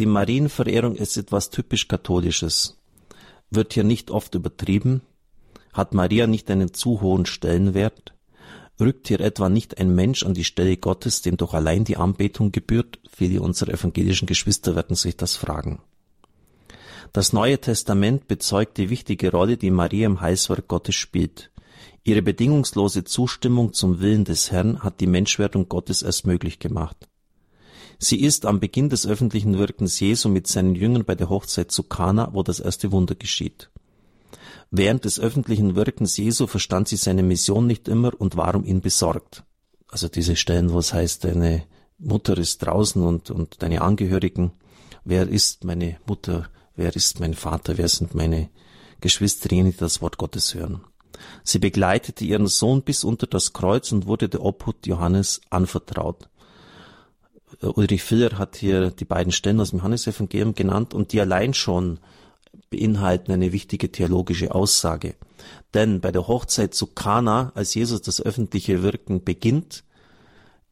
Die Marienverehrung ist etwas typisch Katholisches. Wird hier nicht oft übertrieben? Hat Maria nicht einen zu hohen Stellenwert? Rückt hier etwa nicht ein Mensch an die Stelle Gottes, dem doch allein die Anbetung gebührt? Viele unserer evangelischen Geschwister werden sich das fragen. Das Neue Testament bezeugt die wichtige Rolle, die Maria im Heilswerk Gottes spielt. Ihre bedingungslose Zustimmung zum Willen des Herrn hat die Menschwerdung Gottes erst möglich gemacht. Sie ist am Beginn des öffentlichen Wirkens Jesu mit seinen Jüngern bei der Hochzeit zu Kana, wo das erste Wunder geschieht. Während des öffentlichen Wirkens Jesu verstand sie seine Mission nicht immer und war um ihn besorgt. Also diese Stellen, wo es heißt, deine Mutter ist draußen und, und deine Angehörigen, wer ist meine Mutter, wer ist mein Vater, wer sind meine Geschwister, die das Wort Gottes hören. Sie begleitete ihren Sohn bis unter das Kreuz und wurde der Obhut Johannes anvertraut. Ulrich Filler hat hier die beiden Stellen aus dem Johannesevangelium genannt und die allein schon beinhalten eine wichtige theologische Aussage. Denn bei der Hochzeit zu Kana, als Jesus das öffentliche Wirken beginnt,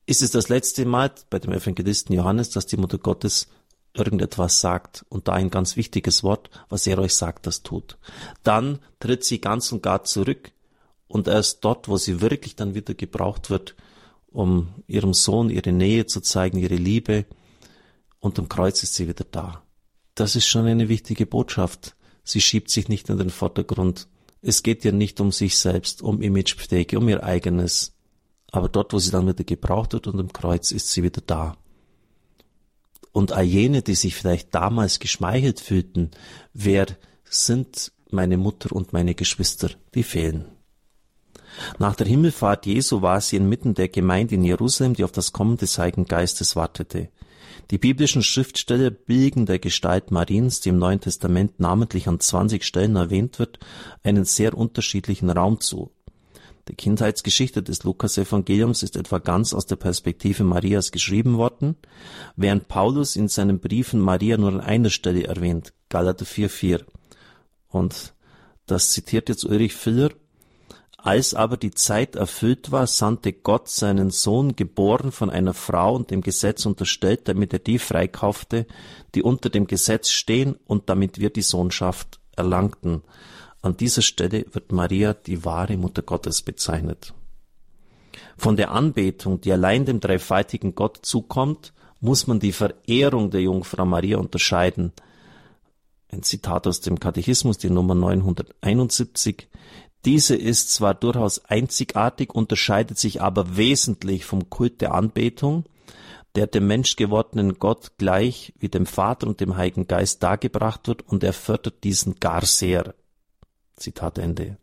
ist es das letzte Mal bei dem Evangelisten Johannes, dass die Mutter Gottes irgendetwas sagt und da ein ganz wichtiges Wort, was er euch sagt, das tut. Dann tritt sie ganz und gar zurück und erst dort, wo sie wirklich dann wieder gebraucht wird, um ihrem Sohn ihre Nähe zu zeigen, ihre Liebe. Unterm Kreuz ist sie wieder da. Das ist schon eine wichtige Botschaft. Sie schiebt sich nicht in den Vordergrund. Es geht ihr nicht um sich selbst, um Imagepflege, um ihr eigenes. Aber dort, wo sie dann wieder gebraucht wird, unterm Kreuz, ist sie wieder da. Und all jene, die sich vielleicht damals geschmeichelt fühlten, wer sind meine Mutter und meine Geschwister, die fehlen. Nach der Himmelfahrt Jesu war sie inmitten der Gemeinde in Jerusalem, die auf das Kommen des Heiligen Geistes wartete. Die biblischen Schriftsteller billigen der Gestalt Mariens, die im Neuen Testament namentlich an 20 Stellen erwähnt wird, einen sehr unterschiedlichen Raum zu. Die Kindheitsgeschichte des Lukas-Evangeliums ist etwa ganz aus der Perspektive Marias geschrieben worden, während Paulus in seinen Briefen Maria nur an einer Stelle erwähnt, Galater 4,4. Und das zitiert jetzt Ulrich Filler, als aber die Zeit erfüllt war, sandte Gott seinen Sohn, geboren von einer Frau und dem Gesetz unterstellt, damit er die freikaufte, die unter dem Gesetz stehen und damit wir die Sohnschaft erlangten. An dieser Stelle wird Maria die wahre Mutter Gottes bezeichnet. Von der Anbetung, die allein dem dreifaltigen Gott zukommt, muss man die Verehrung der Jungfrau Maria unterscheiden. Ein Zitat aus dem Katechismus, die Nummer 971. Diese ist zwar durchaus einzigartig, unterscheidet sich aber wesentlich vom Kult der Anbetung, der dem menschgewordenen Gott gleich wie dem Vater und dem Heiligen Geist dargebracht wird und er fördert diesen gar sehr. Zitat Ende.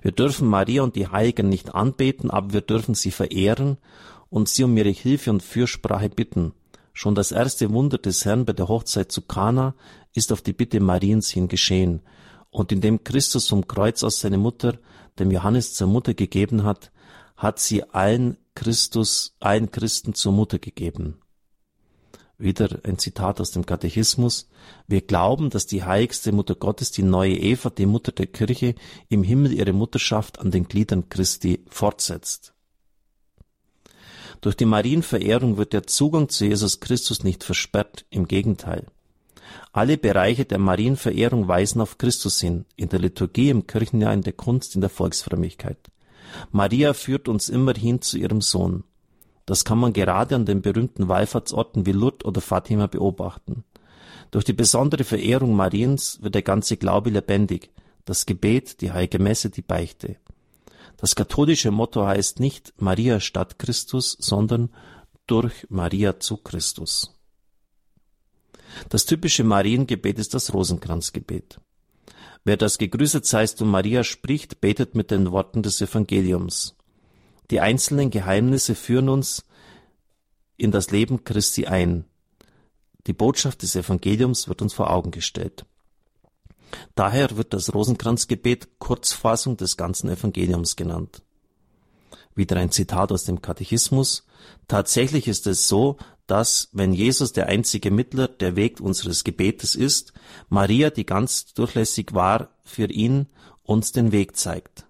Wir dürfen Maria und die Heiligen nicht anbeten, aber wir dürfen sie verehren und sie um ihre Hilfe und Fürsprache bitten. Schon das erste Wunder des Herrn bei der Hochzeit zu Kana ist auf die Bitte Mariens hin geschehen und indem Christus vom Kreuz aus seine Mutter dem Johannes zur Mutter gegeben hat, hat sie allen Christus, allen Christen zur Mutter gegeben. Wieder ein Zitat aus dem Katechismus. Wir glauben, dass die heiligste Mutter Gottes, die neue Eva, die Mutter der Kirche, im Himmel ihre Mutterschaft an den Gliedern Christi fortsetzt. Durch die Marienverehrung wird der Zugang zu Jesus Christus nicht versperrt, im Gegenteil. Alle Bereiche der Marienverehrung weisen auf Christus hin, in der Liturgie, im Kirchenjahr, in der Kunst, in der Volksfrömmigkeit. Maria führt uns immer hin zu ihrem Sohn. Das kann man gerade an den berühmten Wallfahrtsorten wie Lourdes oder Fatima beobachten. Durch die besondere Verehrung Mariens wird der ganze Glaube lebendig, das Gebet, die heilige Messe, die Beichte. Das katholische Motto heißt nicht Maria statt Christus, sondern durch Maria zu Christus. Das typische Mariengebet ist das Rosenkranzgebet. Wer das Gegrüßet seist du Maria spricht, betet mit den Worten des Evangeliums. Die einzelnen Geheimnisse führen uns in das Leben Christi ein. Die Botschaft des Evangeliums wird uns vor Augen gestellt. Daher wird das Rosenkranzgebet Kurzfassung des ganzen Evangeliums genannt. Wieder ein Zitat aus dem Katechismus. Tatsächlich ist es so, dass, wenn Jesus der einzige Mittler, der Weg unseres Gebetes ist, Maria, die ganz durchlässig war, für ihn uns den Weg zeigt.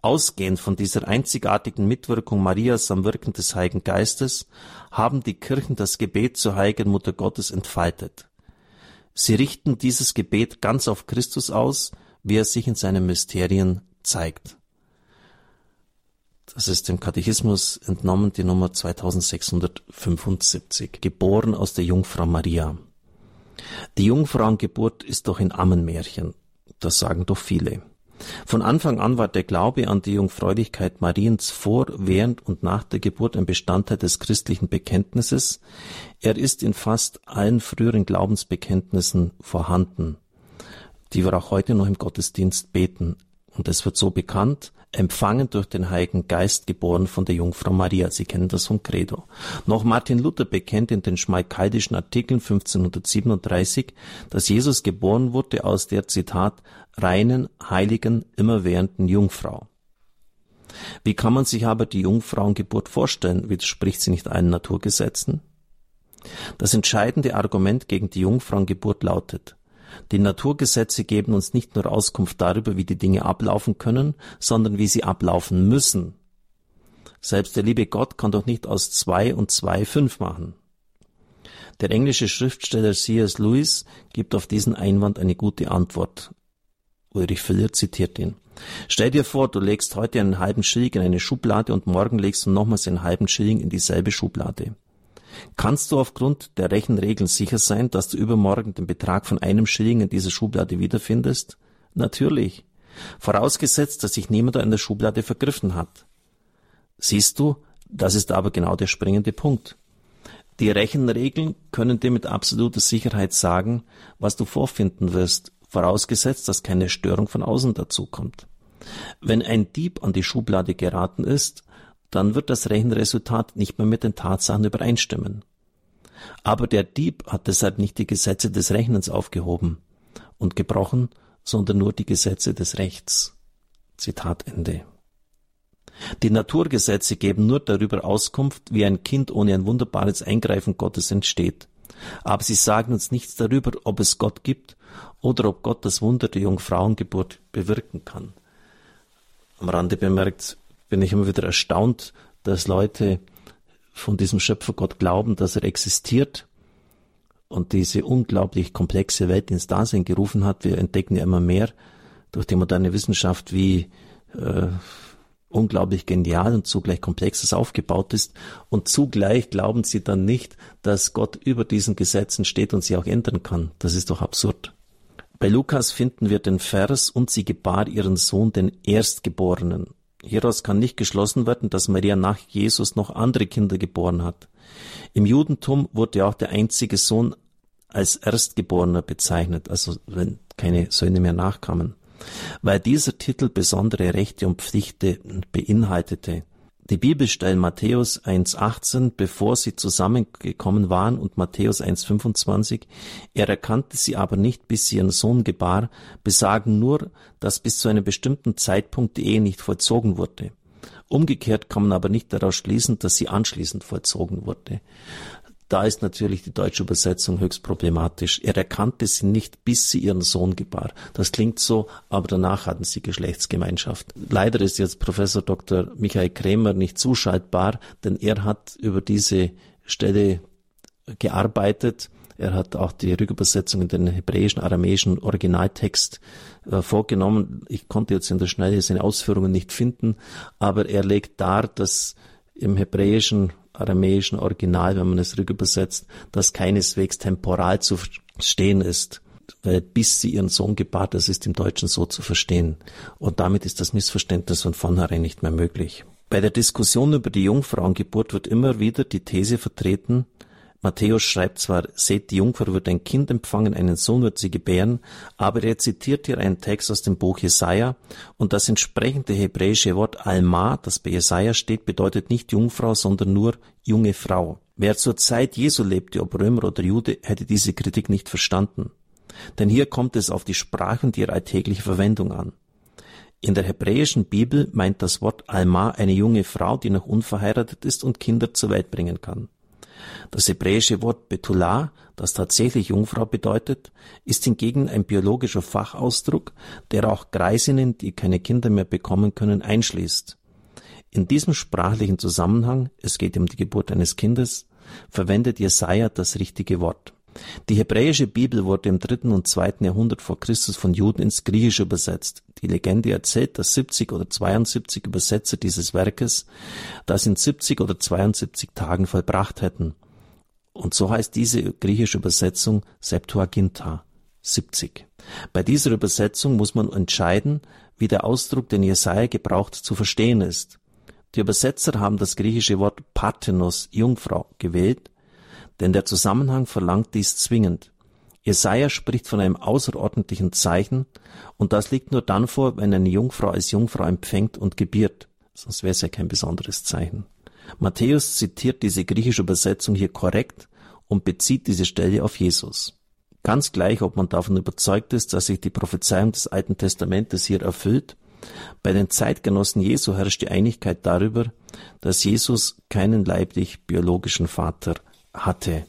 Ausgehend von dieser einzigartigen Mitwirkung Marias am Wirken des Heiligen Geistes haben die Kirchen das Gebet zur Heiligen Mutter Gottes entfaltet. Sie richten dieses Gebet ganz auf Christus aus, wie er sich in seinen Mysterien zeigt. Das ist dem Katechismus entnommen, die Nummer 2675. Geboren aus der Jungfrau Maria. Die Jungfrauengeburt ist doch ein Ammenmärchen. Das sagen doch viele. Von Anfang an war der Glaube an die Jungfräulichkeit Mariens vor, während und nach der Geburt ein Bestandteil des christlichen Bekenntnisses. Er ist in fast allen früheren Glaubensbekenntnissen vorhanden, die wir auch heute noch im Gottesdienst beten. Und es wird so bekannt, empfangen durch den Heiligen Geist, geboren von der Jungfrau Maria. Sie kennen das vom Credo. Noch Martin Luther bekennt in den schmalkaldischen Artikeln 1537, dass Jesus geboren wurde aus der, Zitat, reinen, heiligen, immerwährenden Jungfrau. Wie kann man sich aber die Jungfrauengeburt vorstellen? Widerspricht sie nicht allen Naturgesetzen? Das entscheidende Argument gegen die Jungfrauengeburt lautet, die Naturgesetze geben uns nicht nur Auskunft darüber, wie die Dinge ablaufen können, sondern wie sie ablaufen müssen. Selbst der liebe Gott kann doch nicht aus zwei und zwei fünf machen. Der englische Schriftsteller C.S. Lewis gibt auf diesen Einwand eine gute Antwort. Ulrich Filler zitiert ihn. Stell dir vor, du legst heute einen halben Schilling in eine Schublade und morgen legst du nochmals einen halben Schilling in dieselbe Schublade. Kannst du aufgrund der Rechenregeln sicher sein, dass du übermorgen den Betrag von einem Schilling in dieser Schublade wiederfindest? Natürlich. Vorausgesetzt, dass sich niemand in der Schublade vergriffen hat. Siehst du, das ist aber genau der springende Punkt. Die Rechenregeln können dir mit absoluter Sicherheit sagen, was du vorfinden wirst, vorausgesetzt, dass keine Störung von außen dazukommt. Wenn ein Dieb an die Schublade geraten ist, dann wird das Rechenresultat nicht mehr mit den Tatsachen übereinstimmen. Aber der Dieb hat deshalb nicht die Gesetze des Rechnens aufgehoben und gebrochen, sondern nur die Gesetze des Rechts. Zitat Ende. Die Naturgesetze geben nur darüber Auskunft, wie ein Kind ohne ein wunderbares Eingreifen Gottes entsteht. Aber sie sagen uns nichts darüber, ob es Gott gibt oder ob Gott das Wunder der Jungfrauengeburt bewirken kann. Am Rande bemerkt, bin ich immer wieder erstaunt, dass Leute von diesem Schöpfergott glauben, dass er existiert und diese unglaublich komplexe Welt ins Dasein gerufen hat. Wir entdecken ja immer mehr durch die moderne Wissenschaft, wie äh, unglaublich genial und zugleich komplex es aufgebaut ist. Und zugleich glauben sie dann nicht, dass Gott über diesen Gesetzen steht und sie auch ändern kann. Das ist doch absurd. Bei Lukas finden wir den Vers, und sie gebar ihren Sohn, den Erstgeborenen. Hieraus kann nicht geschlossen werden, dass Maria nach Jesus noch andere Kinder geboren hat. Im Judentum wurde auch der einzige Sohn als Erstgeborener bezeichnet, also wenn keine Söhne mehr nachkamen, weil dieser Titel besondere Rechte und Pflichten beinhaltete. Die Bibelstellen Matthäus 1,18, bevor sie zusammengekommen waren, und Matthäus 1,25, er erkannte sie aber nicht, bis sie ihren Sohn gebar, besagen nur, dass bis zu einem bestimmten Zeitpunkt die Ehe nicht vollzogen wurde. Umgekehrt kann man aber nicht daraus schließen, dass sie anschließend vollzogen wurde. Da ist natürlich die deutsche Übersetzung höchst problematisch. Er erkannte sie nicht, bis sie ihren Sohn gebar. Das klingt so, aber danach hatten sie Geschlechtsgemeinschaft. Leider ist jetzt Professor Dr. Michael Krämer nicht zuschaltbar, denn er hat über diese Stelle gearbeitet. Er hat auch die Rückübersetzung in den hebräischen, aramäischen Originaltext äh, vorgenommen. Ich konnte jetzt in der Schnelle seine Ausführungen nicht finden, aber er legt dar, dass im hebräischen aramäischen Original, wenn man es rückübersetzt, das keineswegs temporal zu verstehen ist. Weil bis sie ihren Sohn gebar, das ist im Deutschen so zu verstehen. Und damit ist das Missverständnis von vornherein nicht mehr möglich. Bei der Diskussion über die Jungfrauengeburt wird immer wieder die These vertreten, Matthäus schreibt zwar, seht, die Jungfer wird ein Kind empfangen, einen Sohn wird sie gebären, aber er zitiert hier einen Text aus dem Buch Jesaja und das entsprechende hebräische Wort Alma, das bei Jesaja steht, bedeutet nicht Jungfrau, sondern nur junge Frau. Wer zur Zeit Jesu lebte, ob Römer oder Jude, hätte diese Kritik nicht verstanden. Denn hier kommt es auf die Sprache und ihre alltägliche Verwendung an. In der hebräischen Bibel meint das Wort Alma eine junge Frau, die noch unverheiratet ist und Kinder zur Welt bringen kann. Das hebräische Wort Betula, das tatsächlich Jungfrau bedeutet, ist hingegen ein biologischer Fachausdruck, der auch Greisinnen, die keine Kinder mehr bekommen können, einschließt. In diesem sprachlichen Zusammenhang, es geht um die Geburt eines Kindes, verwendet Jesaja das richtige Wort. Die hebräische Bibel wurde im dritten und zweiten Jahrhundert vor Christus von Juden ins Griechische übersetzt. Die Legende erzählt, dass 70 oder 72 Übersetzer dieses Werkes das in 70 oder 72 Tagen vollbracht hätten. Und so heißt diese griechische Übersetzung Septuaginta, 70. Bei dieser Übersetzung muss man entscheiden, wie der Ausdruck, den Jesaja gebraucht, zu verstehen ist. Die Übersetzer haben das griechische Wort Parthenos, Jungfrau, gewählt, denn der Zusammenhang verlangt dies zwingend. Jesaja spricht von einem außerordentlichen Zeichen, und das liegt nur dann vor, wenn eine Jungfrau als Jungfrau empfängt und gebiert, sonst wäre es ja kein besonderes Zeichen. Matthäus zitiert diese griechische Übersetzung hier korrekt und bezieht diese Stelle auf Jesus. Ganz gleich, ob man davon überzeugt ist, dass sich die Prophezeiung des Alten Testamentes hier erfüllt, bei den Zeitgenossen Jesu herrscht die Einigkeit darüber, dass Jesus keinen leiblich biologischen Vater hatte.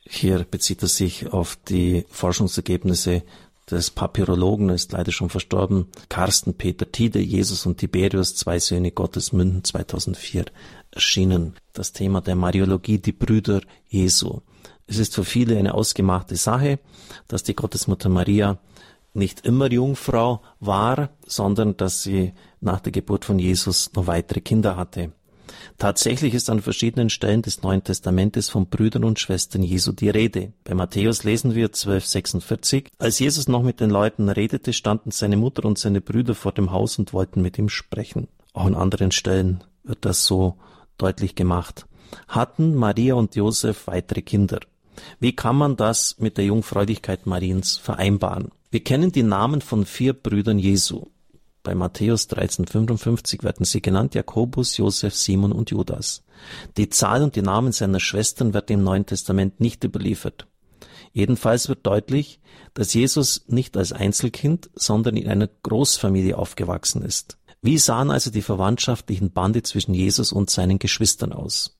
Hier bezieht er sich auf die Forschungsergebnisse des Papyrologen, ist leider schon verstorben, Carsten Peter Tide, Jesus und Tiberius, zwei Söhne Gottes, Münden 2004 erschienen. Das Thema der Mariologie, die Brüder Jesu. Es ist für viele eine ausgemachte Sache, dass die Gottesmutter Maria nicht immer Jungfrau war, sondern dass sie nach der Geburt von Jesus noch weitere Kinder hatte. Tatsächlich ist an verschiedenen Stellen des Neuen Testamentes von Brüdern und Schwestern Jesu die Rede. Bei Matthäus lesen wir 1246, als Jesus noch mit den Leuten redete, standen seine Mutter und seine Brüder vor dem Haus und wollten mit ihm sprechen. Auch an anderen Stellen wird das so deutlich gemacht. Hatten Maria und Josef weitere Kinder? Wie kann man das mit der Jungfräulichkeit Mariens vereinbaren? Wir kennen die Namen von vier Brüdern Jesu. Bei Matthäus 13,55 werden sie genannt Jakobus, Josef, Simon und Judas. Die Zahl und die Namen seiner Schwestern werden im Neuen Testament nicht überliefert. Jedenfalls wird deutlich, dass Jesus nicht als Einzelkind, sondern in einer Großfamilie aufgewachsen ist. Wie sahen also die verwandtschaftlichen Bande zwischen Jesus und seinen Geschwistern aus?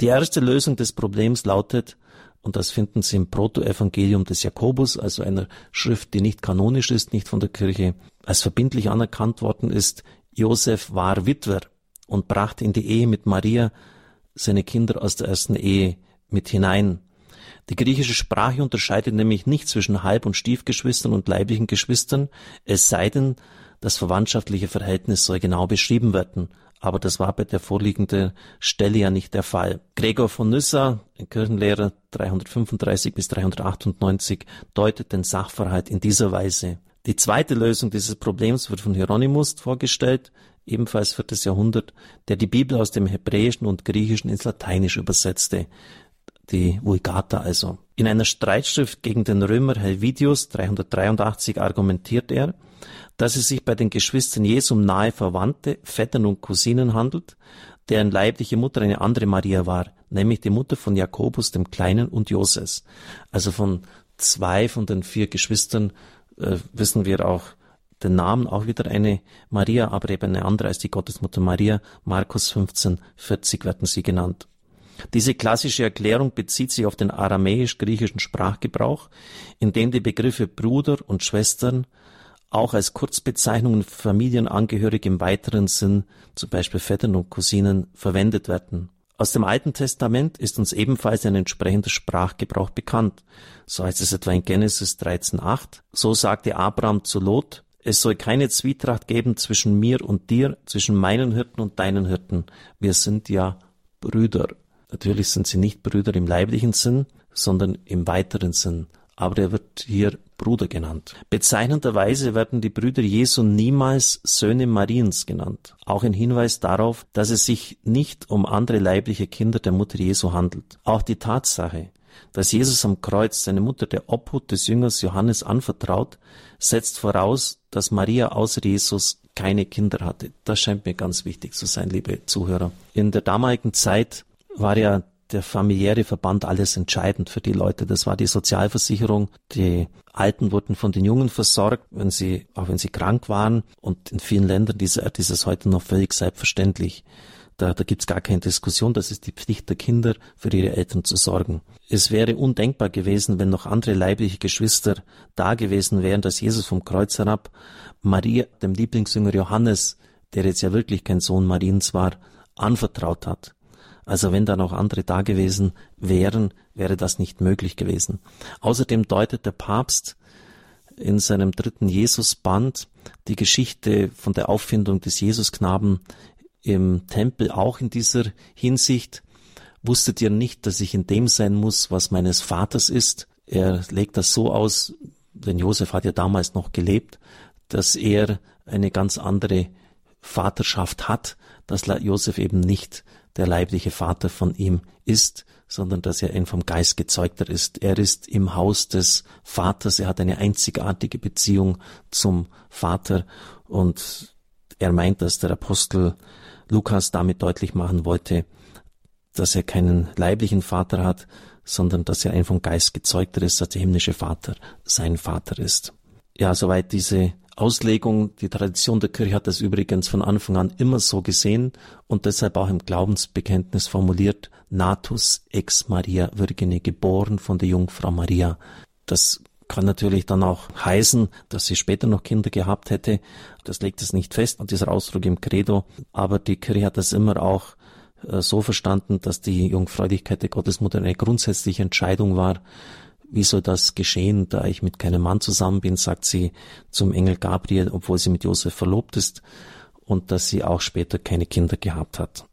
Die erste Lösung des Problems lautet, und das finden Sie im Protoevangelium des Jakobus, also einer Schrift, die nicht kanonisch ist, nicht von der Kirche als verbindlich anerkannt worden ist. Josef war Witwer und brachte in die Ehe mit Maria seine Kinder aus der ersten Ehe mit hinein. Die griechische Sprache unterscheidet nämlich nicht zwischen Halb- und Stiefgeschwistern und leiblichen Geschwistern, es sei denn, das verwandtschaftliche Verhältnis soll genau beschrieben werden aber das war bei der vorliegenden Stelle ja nicht der Fall. Gregor von Nyssa, Kirchenlehrer 335 bis 398, deutet den Sachverhalt in dieser Weise. Die zweite Lösung dieses Problems wird von Hieronymus vorgestellt, ebenfalls viertes Jahrhundert, der die Bibel aus dem Hebräischen und Griechischen ins Lateinische übersetzte, die Vulgata also. In einer Streitschrift gegen den Römer Helvidius 383 argumentiert er, dass es sich bei den Geschwistern Jesu um nahe Verwandte, Vettern und Cousinen handelt, deren leibliche Mutter eine andere Maria war, nämlich die Mutter von Jakobus dem Kleinen und Joses. Also von zwei von den vier Geschwistern äh, wissen wir auch den Namen, auch wieder eine Maria, aber eben eine andere als die Gottesmutter Maria. Markus 15, 40 werden sie genannt. Diese klassische Erklärung bezieht sich auf den aramäisch-griechischen Sprachgebrauch, in dem die Begriffe Bruder und Schwestern auch als Kurzbezeichnungen Familienangehörige im weiteren Sinn, zum Beispiel Vettern und Cousinen, verwendet werden. Aus dem Alten Testament ist uns ebenfalls ein entsprechender Sprachgebrauch bekannt. So heißt es etwa in Genesis 13.8. So sagte Abraham zu Lot, es soll keine Zwietracht geben zwischen mir und dir, zwischen meinen Hirten und deinen Hirten. Wir sind ja Brüder. Natürlich sind sie nicht Brüder im leiblichen Sinn, sondern im weiteren Sinn aber er wird hier Bruder genannt. Bezeichnenderweise werden die Brüder Jesu niemals Söhne Mariens genannt. Auch ein Hinweis darauf, dass es sich nicht um andere leibliche Kinder der Mutter Jesu handelt. Auch die Tatsache, dass Jesus am Kreuz seine Mutter der Obhut des Jüngers Johannes anvertraut, setzt voraus, dass Maria außer Jesus keine Kinder hatte. Das scheint mir ganz wichtig zu sein, liebe Zuhörer. In der damaligen Zeit war ja der familiäre Verband alles entscheidend für die Leute. Das war die Sozialversicherung. Die Alten wurden von den Jungen versorgt, wenn sie, auch wenn sie krank waren. Und in vielen Ländern ist, ist es heute noch völlig selbstverständlich. Da, da gibt's gar keine Diskussion. Das ist die Pflicht der Kinder, für ihre Eltern zu sorgen. Es wäre undenkbar gewesen, wenn noch andere leibliche Geschwister da gewesen wären, dass Jesus vom Kreuz herab Maria, dem Lieblingsjünger Johannes, der jetzt ja wirklich kein Sohn Mariens war, anvertraut hat. Also wenn da noch andere da gewesen wären, wäre das nicht möglich gewesen. Außerdem deutet der Papst in seinem dritten Jesusband die Geschichte von der Auffindung des Jesusknaben im Tempel auch in dieser Hinsicht. Wusstet ihr nicht, dass ich in dem sein muss, was meines Vaters ist? Er legt das so aus, denn Josef hat ja damals noch gelebt, dass er eine ganz andere Vaterschaft hat, dass Josef eben nicht der leibliche Vater von ihm ist, sondern dass er ein vom Geist gezeugter ist. Er ist im Haus des Vaters, er hat eine einzigartige Beziehung zum Vater und er meint, dass der Apostel Lukas damit deutlich machen wollte, dass er keinen leiblichen Vater hat, sondern dass er ein vom Geist gezeugter ist, dass der himmlische Vater sein Vater ist. Ja, soweit diese Auslegung. Die Tradition der Kirche hat das übrigens von Anfang an immer so gesehen und deshalb auch im Glaubensbekenntnis formuliert, natus ex Maria Virgine, geboren von der Jungfrau Maria. Das kann natürlich dann auch heißen, dass sie später noch Kinder gehabt hätte. Das legt es nicht fest, dieser Ausdruck im Credo. Aber die Kirche hat das immer auch äh, so verstanden, dass die Jungfräulichkeit der Gottesmutter eine grundsätzliche Entscheidung war, wie soll das geschehen, da ich mit keinem Mann zusammen bin, sagt sie zum Engel Gabriel, obwohl sie mit Josef verlobt ist und dass sie auch später keine Kinder gehabt hat.